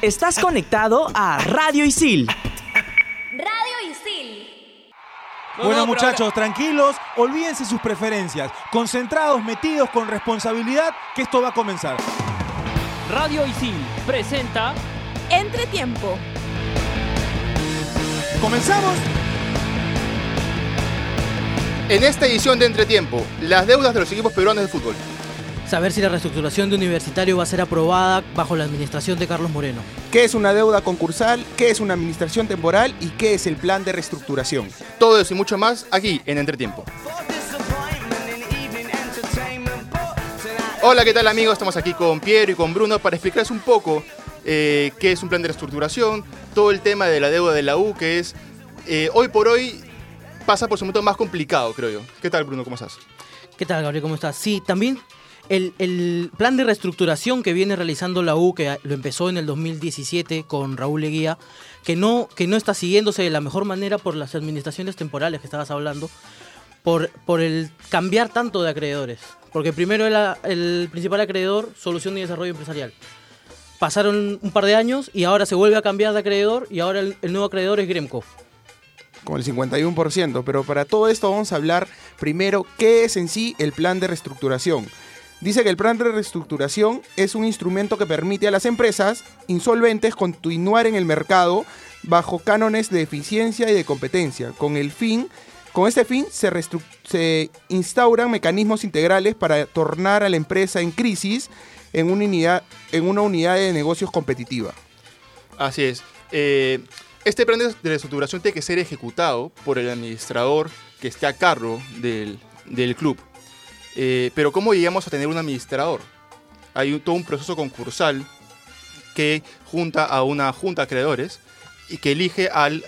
Estás conectado a Radio Isil. Radio Isil. Bueno muchachos, tranquilos, olvídense sus preferencias, concentrados, metidos con responsabilidad, que esto va a comenzar. Radio Isil presenta Entretiempo. ¿Comenzamos? En esta edición de Entretiempo, las deudas de los equipos peruanos de fútbol. Saber si la reestructuración de Universitario va a ser aprobada bajo la administración de Carlos Moreno. ¿Qué es una deuda concursal? ¿Qué es una administración temporal? ¿Y qué es el plan de reestructuración? Todo eso y mucho más aquí en Entretiempo. Hola, ¿qué tal amigos? Estamos aquí con Piero y con Bruno para explicarles un poco eh, qué es un plan de reestructuración, todo el tema de la deuda de la U, que es eh, hoy por hoy pasa por su momento más complicado, creo yo. ¿Qué tal, Bruno? ¿Cómo estás? ¿Qué tal, Gabriel? ¿Cómo estás? Sí, también el, el plan de reestructuración que viene realizando la U, que lo empezó en el 2017 con Raúl Leguía, que no, que no está siguiéndose de la mejor manera por las administraciones temporales que estabas hablando, por, por el cambiar tanto de acreedores. Porque primero era el principal acreedor, Solución y Desarrollo Empresarial. Pasaron un par de años y ahora se vuelve a cambiar de acreedor y ahora el, el nuevo acreedor es Gremco. Con el 51%. Pero para todo esto vamos a hablar primero qué es en sí el plan de reestructuración. Dice que el plan de reestructuración es un instrumento que permite a las empresas insolventes continuar en el mercado bajo cánones de eficiencia y de competencia, con el fin con este fin se, instauran mecanismos integrales para tornar a la empresa en crisis en una unidad, en una unidad de negocios competitiva. Así es. Eh, este plan de de reestructuración tiene que ser ejecutado por el administrador que esté a cargo del, del club. Eh, pero ¿cómo llegamos a tener un administrador? Hay un- todo un proceso concursal que junta a una junta de acreedores y que elige al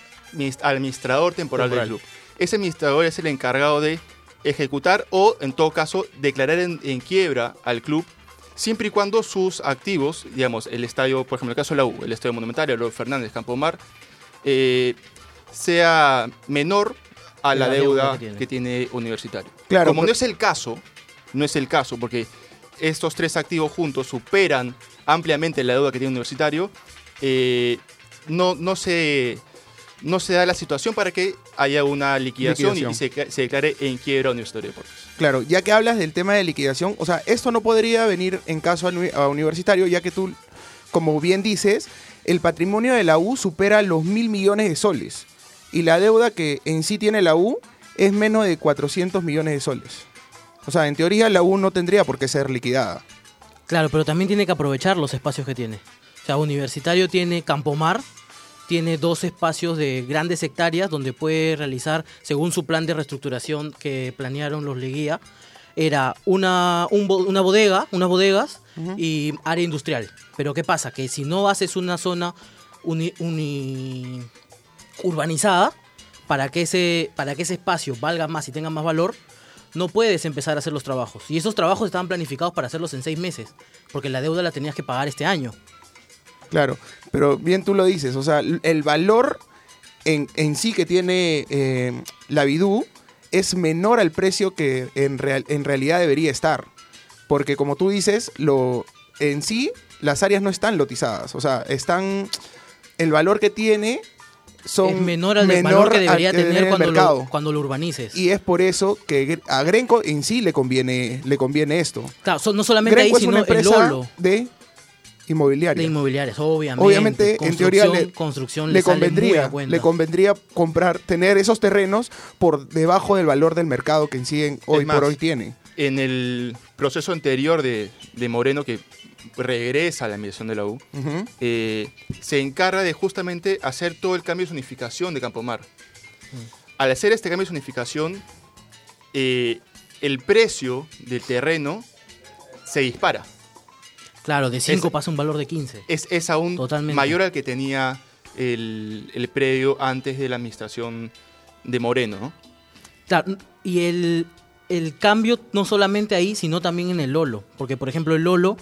administrador temporal, Temporal. del club. Ese administrador es el encargado de ejecutar o, en todo caso, declarar en, en quiebra al club siempre y cuando sus activos, digamos, el estadio, por ejemplo, el caso de la U, el estadio Monumental, el Fernández, Campo Mar, eh, sea menor a la, La deuda, deuda que que, tiene. tiene. Universitario. Claro, Como pero- no es el caso, no es el caso, porque estos tres activos juntos superan ampliamente la deuda que tiene Universitario, eh, no, no, se, no se da la situación para que haya una liquidación, Liquidación. y se, se declare en quiebra Universitario de Deportes. Claro, ya que hablas del tema de liquidación, o sea, esto no podría venir en caso a, a universitario, ya que tú, como bien dices, el patrimonio de la U supera los mil millones de soles y la deuda que en sí tiene la U es menos de 400 millones de soles. O sea, en teoría la U no tendría por qué ser liquidada. Claro, pero también tiene que aprovechar los espacios que tiene. O sea, Universitario tiene Campomar, tiene dos espacios de grandes hectáreas donde puede realizar, según su plan de reestructuración que planearon los Leguía, era una, un una bodega, unas bodegas y área industrial. Pero ¿qué pasa? Que si no haces una zona uni- uni- urbanizada, para que, ese, para que ese espacio valga más y tenga más valor, no puedes empezar a hacer los trabajos. Y esos trabajos estaban planificados para hacerlos en seis meses, porque la deuda la tenías que pagar este año. Claro, pero bien tú lo dices, o sea, el valor en, en sí que tiene eh, la Bidú es menor al precio que en, real- en realidad debería estar. Porque como tú dices, lo, en sí las áreas no están lotizadas, o sea, están... El valor que tiene son es menor al del menor valor que debería tener el cuando mercado. lo, cuando lo urbanices. Y es por eso que a Grenco en sí le conviene, le conviene esto. claro, no solamente ahí, Grenco es sino una el empresa Lolo de inmobiliaria. de inmobiliarias, obviamente. Obviamente, en teoría le, construcción le convendría, le convendría comprar, tener esos terrenos por debajo del valor del mercado que en sí en- hoy más, por hoy tiene. En el proceso anterior de, de Moreno, que regresa a la administración de la U, eh, se encarga de justamente hacer todo el cambio de zonificación de Campomar. Al hacer este cambio de zonificación, eh, el precio del terreno se dispara. Claro, de 5 es- pasa un valor de 15. Es, es aún Totalmente. mayor al que tenía el, el predio antes de la administración de Moreno. ¿no? Claro, y el, el cambio no solamente ahí, sino también en el Lolo. Porque, por ejemplo, el Lolo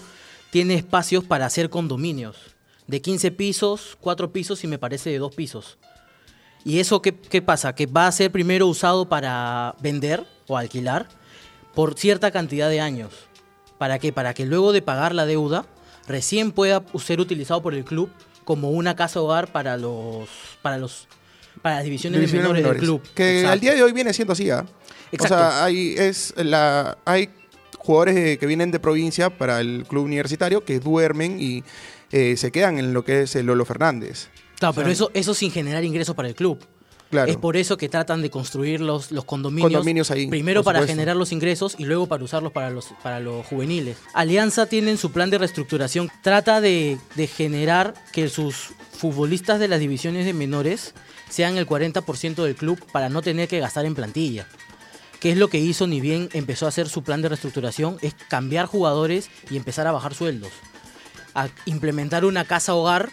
tiene espacios para hacer condominios. De 15 pisos, 4 pisos y me parece de 2 pisos. ¿Y eso qué, qué pasa? Que va a ser primero usado para vender o alquilar por cierta cantidad de años. ¿Para qué? Para que luego de pagar la deuda recién pueda ser utilizado por el club como una casa hogar para los para los para las divisiones, Divisiones de menores, menores. del club. Que Exacto. al día de hoy viene siendo así, ¿ah? O Exacto. sea, hay, es la, hay jugadores que vienen de provincia para el club universitario que duermen y eh, se quedan en lo que es el Lolo Fernández. Claro, pero eso eso sin generar ingresos para el club. Claro. Es por eso que tratan de construir los, los condominios, Condominios ahí, primero para generar los ingresos y luego para usarlos para los, para los juveniles. Alianza tiene en su plan de reestructuración, trata de, de generar que sus futbolistas de las divisiones de menores sean el 40% del club para no tener que gastar en plantilla. ¿Qué es lo que hizo ni bien empezó a hacer su plan de reestructuración? Es cambiar jugadores y empezar a bajar sueldos. A implementar una casa hogar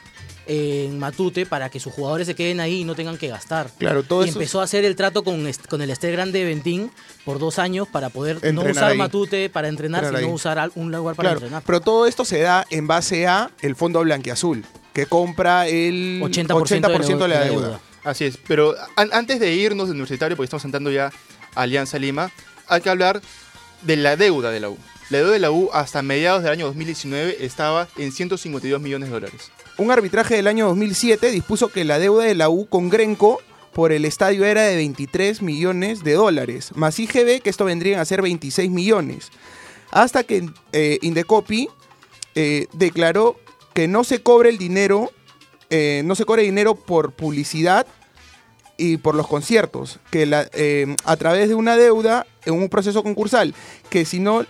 en Matute para que sus jugadores se queden ahí y no tengan que gastar. Claro, todo y eso- empezó a hacer el trato con, con el Estel Grande de Ventín por dos años para poder no usar ahí. Matute para entrenar, Entrenar sino ahí. usar un lugar para Claro, entrenar. pero todo esto se da en base a el Fondo Blanquiazul, que compra el 80% de la- de la de la deuda. Así es, pero an- antes de irnos del universitario, porque estamos entrando ya Alianza Lima, hay que hablar de la deuda de la U. La deuda de la U hasta mediados del año 2019 estaba en 152 millones de dólares. Un arbitraje del año 2007 dispuso que la deuda de la U con Grenco por el estadio era de 23 millones de dólares, más IGB, que esto vendrían a ser 26 millones. Hasta que eh, Indecopi eh, declaró que no se cobre el dinero, eh, no se cobre dinero por publicidad y por los conciertos, que la- eh, a través de una deuda en un proceso concursal, que si no,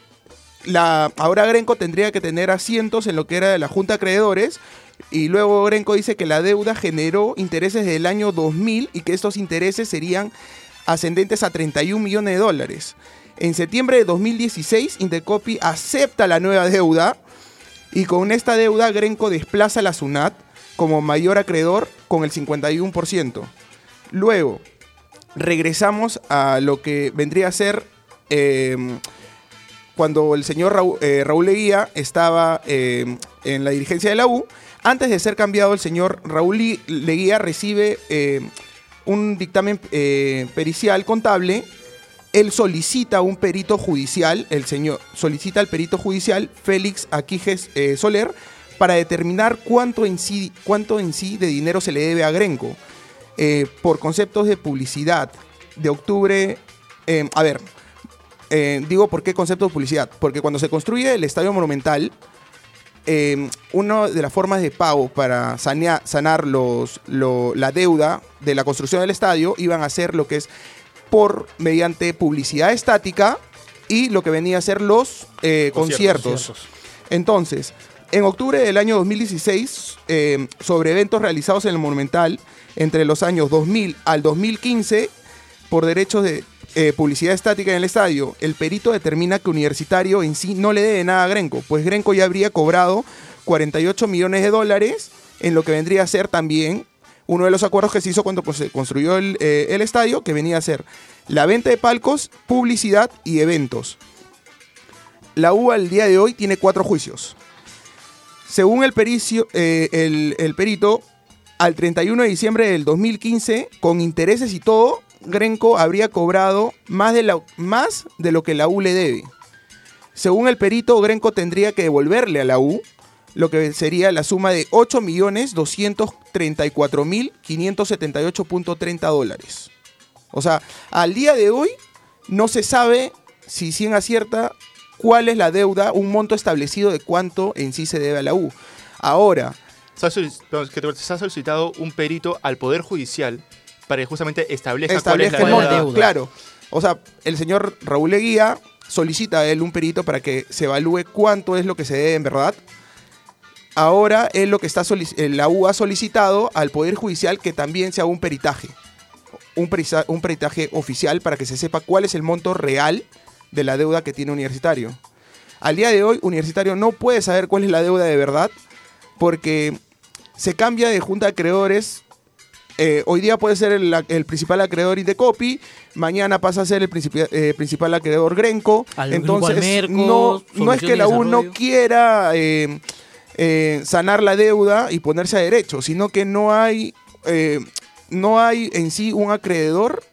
la, ahora Grenco tendría que tener asientos en lo que era la Junta de Acreedores, y luego Grenco dice que la deuda generó intereses del año 2000 y que estos intereses serían ascendentes a 31 millones de dólares. En septiembre de 2016, Intercopi acepta la nueva deuda y con esta deuda Grenco desplaza a la SUNAT como mayor acreedor con el 51%. Luego, regresamos a lo que vendría a ser eh, cuando el señor Raúl, eh, Leguía estaba eh, en la dirigencia de la U. Antes de ser cambiado, el señor Raúl Leguía recibe eh, un dictamen eh, pericial contable. Él solicita un perito judicial, el señor solicita al perito judicial Félix Aquijes eh, Soler para determinar cuánto en sí, cuánto en sí de dinero se le debe a Grenco eh, por conceptos de publicidad de octubre. eh, a ver, eh, digo por qué concepto de publicidad. Porque cuando se construye el Estadio Monumental, eh, una de las formas de pago para sanea- sanar los, lo- la deuda de la construcción del estadio iban a ser lo que es por mediante publicidad estática y lo que venía a ser los eh, conciertos. Conciertos. Entonces, en octubre del año 2016, eh, sobre eventos realizados en el Monumental entre los años 2000 al 2015, por derechos de eh, publicidad estática en el estadio, el perito determina que Universitario en sí no le debe nada a Grenco, pues Grenco ya habría cobrado 48 millones de dólares en lo que vendría a ser también uno de los acuerdos que se hizo cuando pues, se construyó el, eh, el estadio, que venía a ser la venta de palcos, publicidad y eventos. La U al día de hoy tiene cuatro juicios. Según el, pericio, eh, el perito, al 31 de diciembre del 2015, con intereses y todo, Grenco habría cobrado más de, más de lo que la U le debe. Según el perito, Grenco tendría que devolverle a la U lo que sería la suma de 8.234.578.30 dólares. O sea, al día de hoy no se sabe si 100 acierta cuál es la deuda, un monto establecido de cuánto en sí se debe a la U. Ahora, Se ha, que se solicitado un perito al Poder Judicial para que justamente establezca, establezca el cuál es la deuda. deuda. Claro. O sea, el señor Raúl Leguía solicita a él un perito para que se evalúe cuánto es lo que se debe en verdad. Ahora es lo que está eh, la U ha solicitado al Poder Judicial que también se haga un peritaje. Un, un peritaje oficial para que se sepa cuál es el monto real de la deuda que tiene Universitario. Al día de hoy, Universitario no puede saber cuál es la deuda de verdad porque se cambia de junta de acreedores eh, hoy día puede ser el, el principal acreedor Indecopi, mañana pasa a ser el principi- eh, principal acreedor Grenco. Al Entonces, Almerco, no, no es que y la U no quiera eh, eh, sanar la deuda y ponerse a derecho, sino que no hay, eh, no hay en sí un acreedor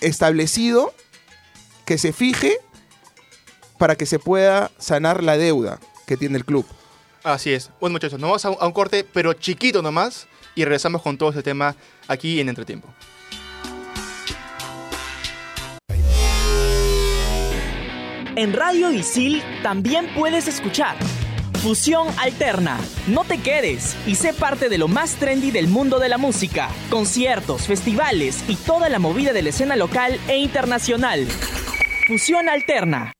establecido que se fije para que se pueda sanar la deuda que tiene el club. Así es. Bueno, muchachos, nos vamos a un, corte, pero chiquito nomás, y regresamos con todo este tema aquí en Entretiempo. En Radio Isil también puedes escuchar Fusión Alterna. No te quedes y sé parte de lo más trendy del mundo de la música. Conciertos, festivales y toda la movida de la escena local e internacional. Fusión Alterna.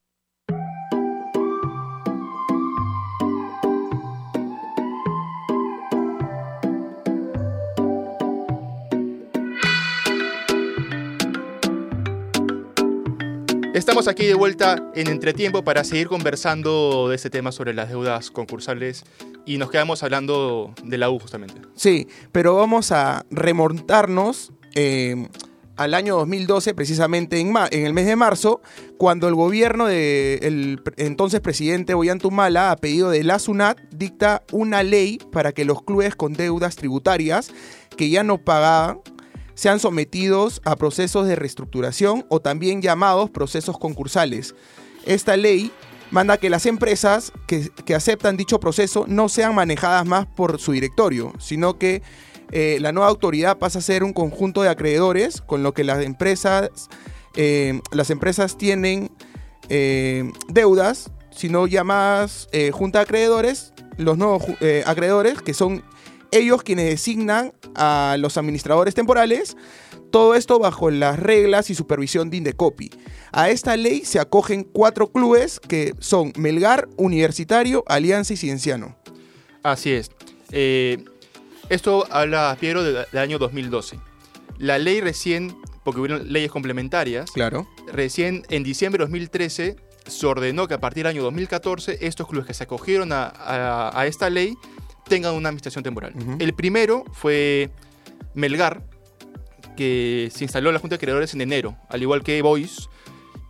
Estamos aquí de vuelta en Entretiempo para seguir conversando de este tema sobre las deudas concursales y nos quedamos hablando de la U justamente. Sí, pero vamos a remontarnos eh, al año 2012, precisamente en, el mes de marzo, cuando el gobierno del entonces presidente Ollanta a pedido de la SUNAT, dicta una ley para que los clubes con deudas tributarias que ya no pagaban sean sometidos a procesos de reestructuración o también llamados procesos concursales. Esta ley manda que las empresas que, que aceptan dicho proceso no sean manejadas más por su directorio, sino que eh, la nueva autoridad pasa a ser un conjunto de acreedores, con lo que las empresas, eh, las empresas tienen eh, deudas, sino llamadas eh, junta de acreedores, los nuevos acreedores, que son ellos quienes designan a los administradores temporales, todo esto bajo las reglas y supervisión de Indecopi. A esta ley se acogen cuatro clubes que son Melgar, Universitario, Alianza y Cienciano. Así es. Eh, esto habla, Piero, de- del año 2012. La ley recién, porque hubieron leyes complementarias, Claro. recién en diciembre de 2013 se ordenó que a partir del año 2014 estos clubes que se acogieron a, a- a esta ley tengan una administración temporal. Ujú. El primero fue Melgar, que se instaló en la Junta de Creadores en enero, al igual que Boys.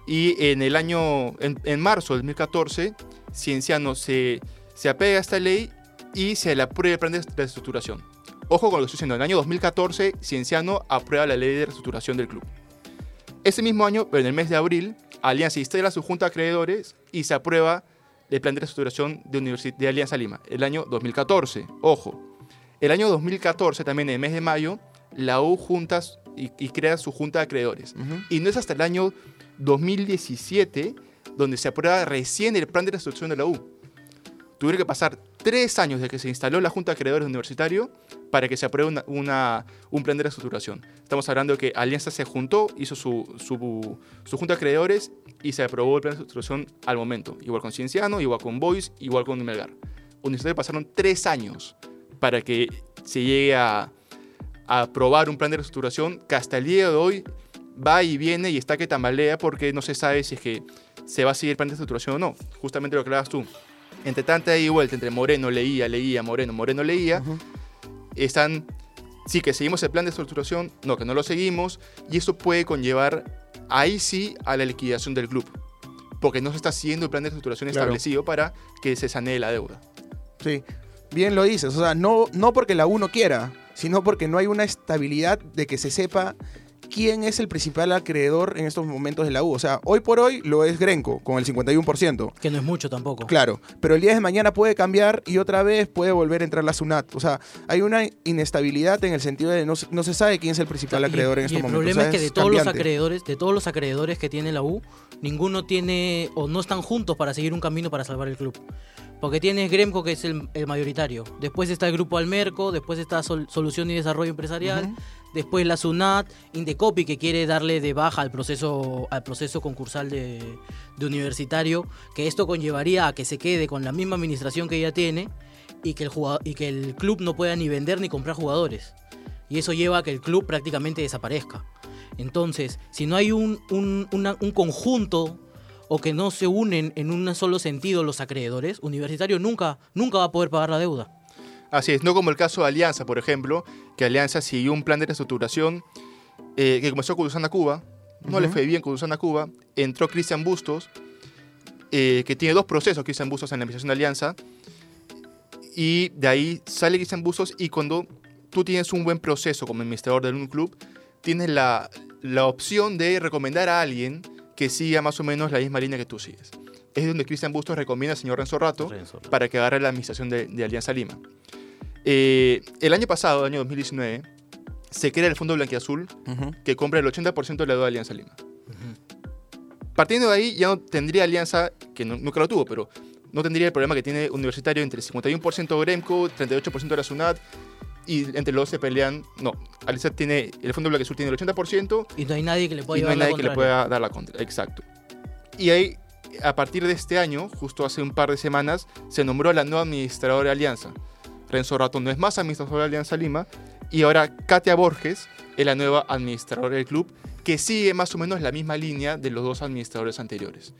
Y en el año, en, en marzo del 2014, Cienciano se, se apega a esta ley y se le aprueba el plan de reestructuración. Ojo con lo que estoy diciendo, en el año 2014, Cienciano aprueba la ley de reestructuración del club. Ese mismo año, pero en el mes de abril, Alianza instala su junta de acreedores y se aprueba el plan de reestructuración de, Universi- de Alianza Lima, el año 2014. Ojo, el año 2014, también en el mes de mayo, la U juntas y, y crea su junta de acreedores. Ujú. Y no es hasta el año 2017 donde se aprueba recién el plan de reestructuración de la U. Tuvieron que pasar tres años desde que se instaló la Junta de Acreedores Universitario para que se apruebe una- un plan de reestructuración. Estamos hablando de que Alianza se juntó, hizo su, su, su Junta de Acreedores y se aprobó el plan de reestructuración al momento. Igual con Cienciano, igual con Boys, igual con Melgar. Universitario pasaron tres años para que se llegue a, a aprobar un plan de reestructuración que hasta el día de hoy va y viene y está que tambalea porque no se sabe si es que se va a seguir el plan de reestructuración o no. Justamente lo que hablabas tú. Entre tanta ida y vuelta, entre Moreno leía, leía, Moreno, Moreno leía, Ujú. están, sí, que seguimos el plan de estructuración, no, que no lo seguimos, y eso puede conllevar ahí sí a la liquidación del club, porque no se está siguiendo el plan de estructuración Claro. establecido para que se sanee la deuda. Sí, bien lo dices. O sea, no, no porque la U no quiera, sino porque no hay una estabilidad de que se sepa quién es el principal acreedor en estos momentos de la U. O sea, hoy por hoy lo es Grenco, con el 51%. Que no es mucho tampoco. Claro, pero el día de mañana puede cambiar y otra vez puede volver a entrar la SUNAT. O sea, hay una inestabilidad en el sentido de no, no se sabe quién es el principal Y- acreedor en estos el momentos. problema O sea, es que de todos los acreedores, de todos los acreedores que tiene la U, ninguno tiene o no están juntos para seguir un camino para salvar el club. Porque tienes Gremco que es el, el mayoritario, después está el grupo Almerco, después está Sol- Solución y Desarrollo Empresarial, Ujú. después la SUNAT, Indecopi que quiere darle de baja al proceso al proceso concursal de, de universitario, que esto conllevaría a que se quede con la misma administración que ya tiene y que el y que el club no pueda ni vender ni comprar jugadores. Y eso lleva a que el club prácticamente desaparezca. Entonces, si no hay un, un- una- un conjunto o que no se unen en un solo sentido los acreedores, Universitario nunca, nunca va a poder pagar la deuda. Así es, no como el caso de Alianza, por ejemplo, que Alianza siguió un plan de reestructuración eh, que comenzó con Usana Cuba, no le Ujú. fue bien con Usana Cuba, entró Cristian Bustos, eh, que tiene dos procesos, Cristian Bustos en la administración de Alianza, y de ahí sale Cristian Bustos y cuando tú tienes un buen proceso como administrador de un club, tienes la, la opción de recomendar a alguien que siga más o menos la misma línea que tú sigues. es donde Cristian Bustos recomienda al señor Renzo Rato Renzo. para que agarre la administración de, de Alianza Lima. Eh, el año pasado, año 2019, se crea el Fondo Blanquiazul Ujú. que compra el 80% de la deuda de Alianza Lima. Partiendo de ahí, ya no tendría Alianza, que no- nunca lo tuvo, pero no tendría el problema que tiene Universitario entre 51% Gremco, 38% de la SUNAT, y entre los dos se pelean. No, Alianza tiene, el Fondo Blanquiazul tiene el 80%, Y no hay nadie que le pueda y no hay nadie que le pueda dar la contra. Exacto. Y ahí, a partir de este año, justo hace un par de semanas, se nombró a la nueva administradora de Alianza. Renzo Rato no es más administrador de Alianza Lima. Y ahora Katia Borges es la nueva administradora del club, que sigue más o menos la misma línea de los dos administradores anteriores.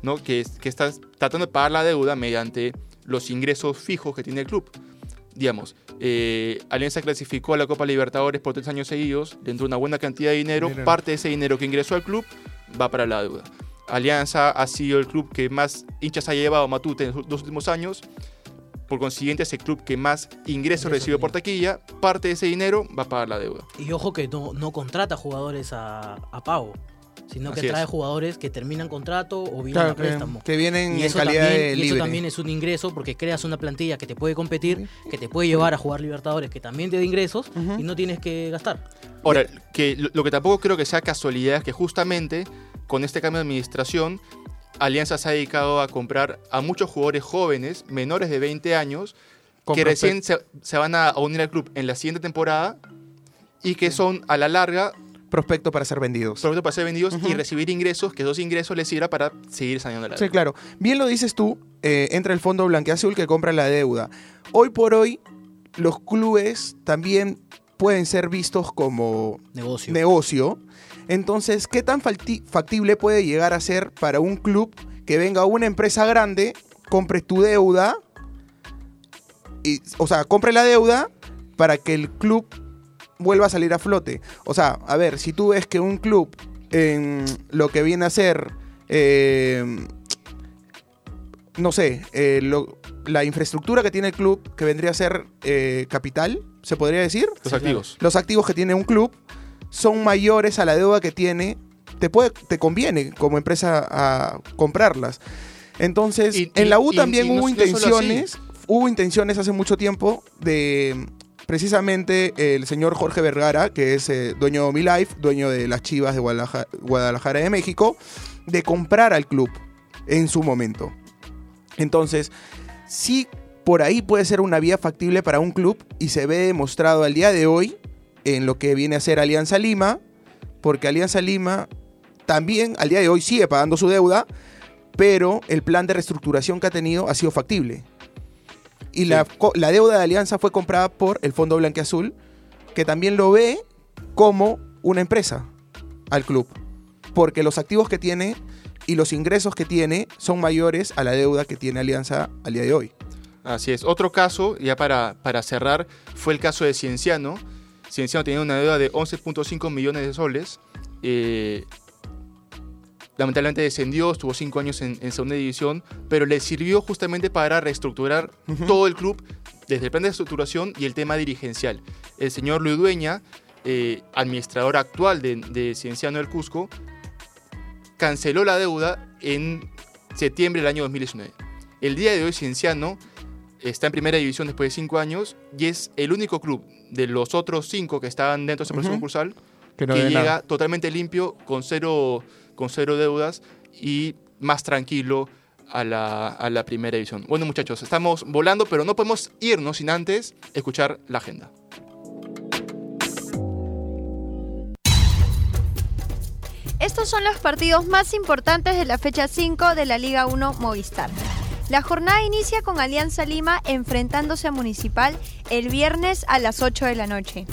¿no? Que, que está tratando de pagar la deuda mediante los ingresos fijos que tiene el club. Digamos, eh, Alianza clasificó a la Copa Libertadores por tres años seguidos, le entró una buena cantidad de dinero, Dinero. parte de ese dinero que ingresó al club va para la deuda. Alianza ha sido el club que más hinchas ha llevado a Matute en los dos últimos años, por consiguiente es el club que más ingresos recibe por taquilla, parte de ese dinero va a pagar la deuda. Y ojo que no, no contrata jugadores a, a pago, sino que trae es. jugadores que terminan contrato o vienen Claro, a préstamo. que vienen Y en eso, calidad también, de y eso libre. también es un ingreso porque creas una plantilla que te puede competir, que te puede llevar a jugar Libertadores, que también te da ingresos y no tienes que gastar. Ahora, que lo, lo que tampoco creo que sea casualidad es que justamente con este cambio de administración, Alianza se ha dedicado a comprar a muchos jugadores jóvenes, menores de 20 años, Con que prospect- recién se, se van a unir al club en la siguiente temporada y que son a la larga prospecto para ser vendidos. productos para ser vendidos y recibir ingresos, que esos ingresos les sirva para seguir saneando la Sí, deuda. claro. Bien lo dices tú, eh, entra el fondo blanqueazul que compra la deuda. Hoy por hoy, los clubes también pueden ser vistos como Negocio. negocio. Entonces, ¿qué tan factible puede llegar a ser para un club que venga una empresa grande, compre tu deuda, y, o sea, compre la deuda para que el club vuelva a salir a flote? O sea, a ver, si tú ves que un club en lo que viene a ser, eh, no sé, eh, lo- la infraestructura que tiene el club, que vendría a ser eh, capital, se podría decir, Los activos. los activos que tiene un club son mayores a la deuda que tiene, te, puede, te conviene como empresa a comprarlas. Entonces, Y- en la U y- también y hubo no intenciones, hubo intenciones hace mucho tiempo de precisamente el señor Jorge Vergara, que es eh, dueño de Mi Life, dueño de las Chivas de Guadalajara, Guadalajara de México, de comprar al club en su momento. Entonces, sí, por ahí puede ser una vía factible para un club y se ve demostrado al día de hoy en lo que viene a ser Alianza Lima, porque Alianza Lima también al día de hoy sigue pagando su deuda, pero el plan de reestructuración que ha tenido ha sido factible. Y la, la deuda de Alianza fue comprada por el Fondo Blanqueazul, que también lo ve como una empresa al club, porque los activos que tiene y los ingresos que tiene son mayores a la deuda que tiene Alianza al día de hoy. Así es. Otro caso, ya para, para cerrar, fue el caso de Cienciano. Cienciano tenía una deuda de 11.5 millones de soles. eh, lamentablemente descendió, estuvo cinco años en, en segunda división, pero le sirvió justamente para reestructurar todo el club desde el plan de reestructuración y el tema dirigencial. El señor Luis Dueña, eh, administrador actual de, de Cienciano del Cusco, canceló la deuda en septiembre del año 2019. El día de hoy Cienciano está en primera división después de cinco años y es el único club de los otros cinco que estaban dentro de ese proceso Ujú. concursal Que que llega totalmente limpio, con cero, con cero deudas y más tranquilo a la, a la primera división. Bueno muchachos, estamos volando, pero no podemos irnos sin antes escuchar la agenda. Estos son los partidos más importantes de la fecha 5 de la Liga 1 Movistar. La jornada inicia con Alianza Lima enfrentándose a Municipal el viernes a las 8 de la noche.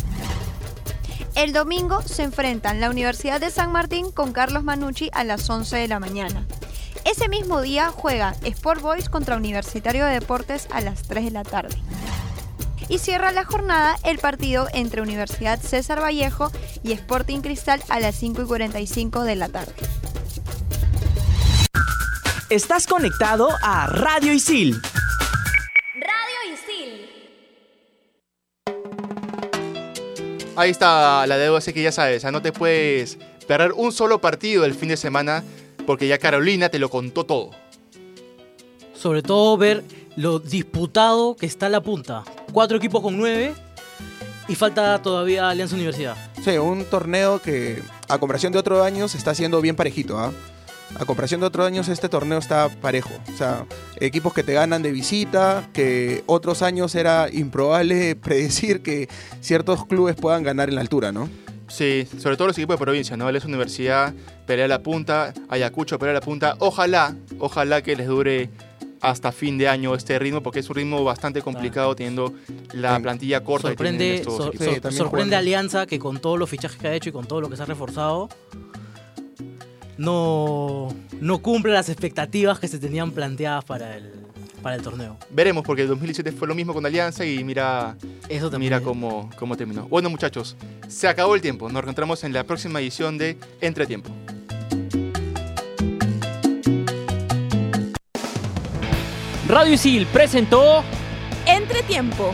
El domingo se enfrentan la Universidad de San Martín con Carlos Manucci a las 11 de la mañana. Ese mismo día juega Sport Boys contra Universitario de Deportes a las 3 de la tarde. Y cierra la jornada el partido entre Universidad César Vallejo y Sporting Cristal a las 5 y 45 de la tarde. Estás conectado a Radio Isil. Ahí está la deuda, así que ya sabes, no te puedes perder un solo partido el fin de semana porque ya Carolina te lo contó todo. Sobre todo ver lo disputado que está la punta. Cuatro equipos con nueve y falta todavía Alianza Universidad. Sí, un torneo que a comparación de otros años está siendo bien parejito, ¿ah? A comparación de otros años este torneo está parejo. O sea, equipos que te ganan de visita, que otros años era improbable predecir que ciertos clubes puedan ganar en la altura, ¿no? Sí, sobre todo los equipos de provincia, ¿no? Alianza Universidad pelea la punta, Ayacucho pelea la punta. Ojalá, ojalá que les dure hasta fin de año este ritmo, porque es un ritmo bastante complicado teniendo la Sí. plantilla corta que Sorprende, estos sor- equipos. Sí, sor- también sorprende jugando. Alianza que con todos los fichajes que ha hecho y con todo lo que se ha reforzado, no, no cumple las expectativas que se tenían planteadas para el, para el torneo. Veremos, porque el 2017 fue lo mismo con Alianza y mira, Eso también. mira cómo, cómo terminó. Bueno, muchachos, se acabó el tiempo. Nos reencontramos en la próxima edición de Entretiempo. Radio Isil presentó Entretiempo.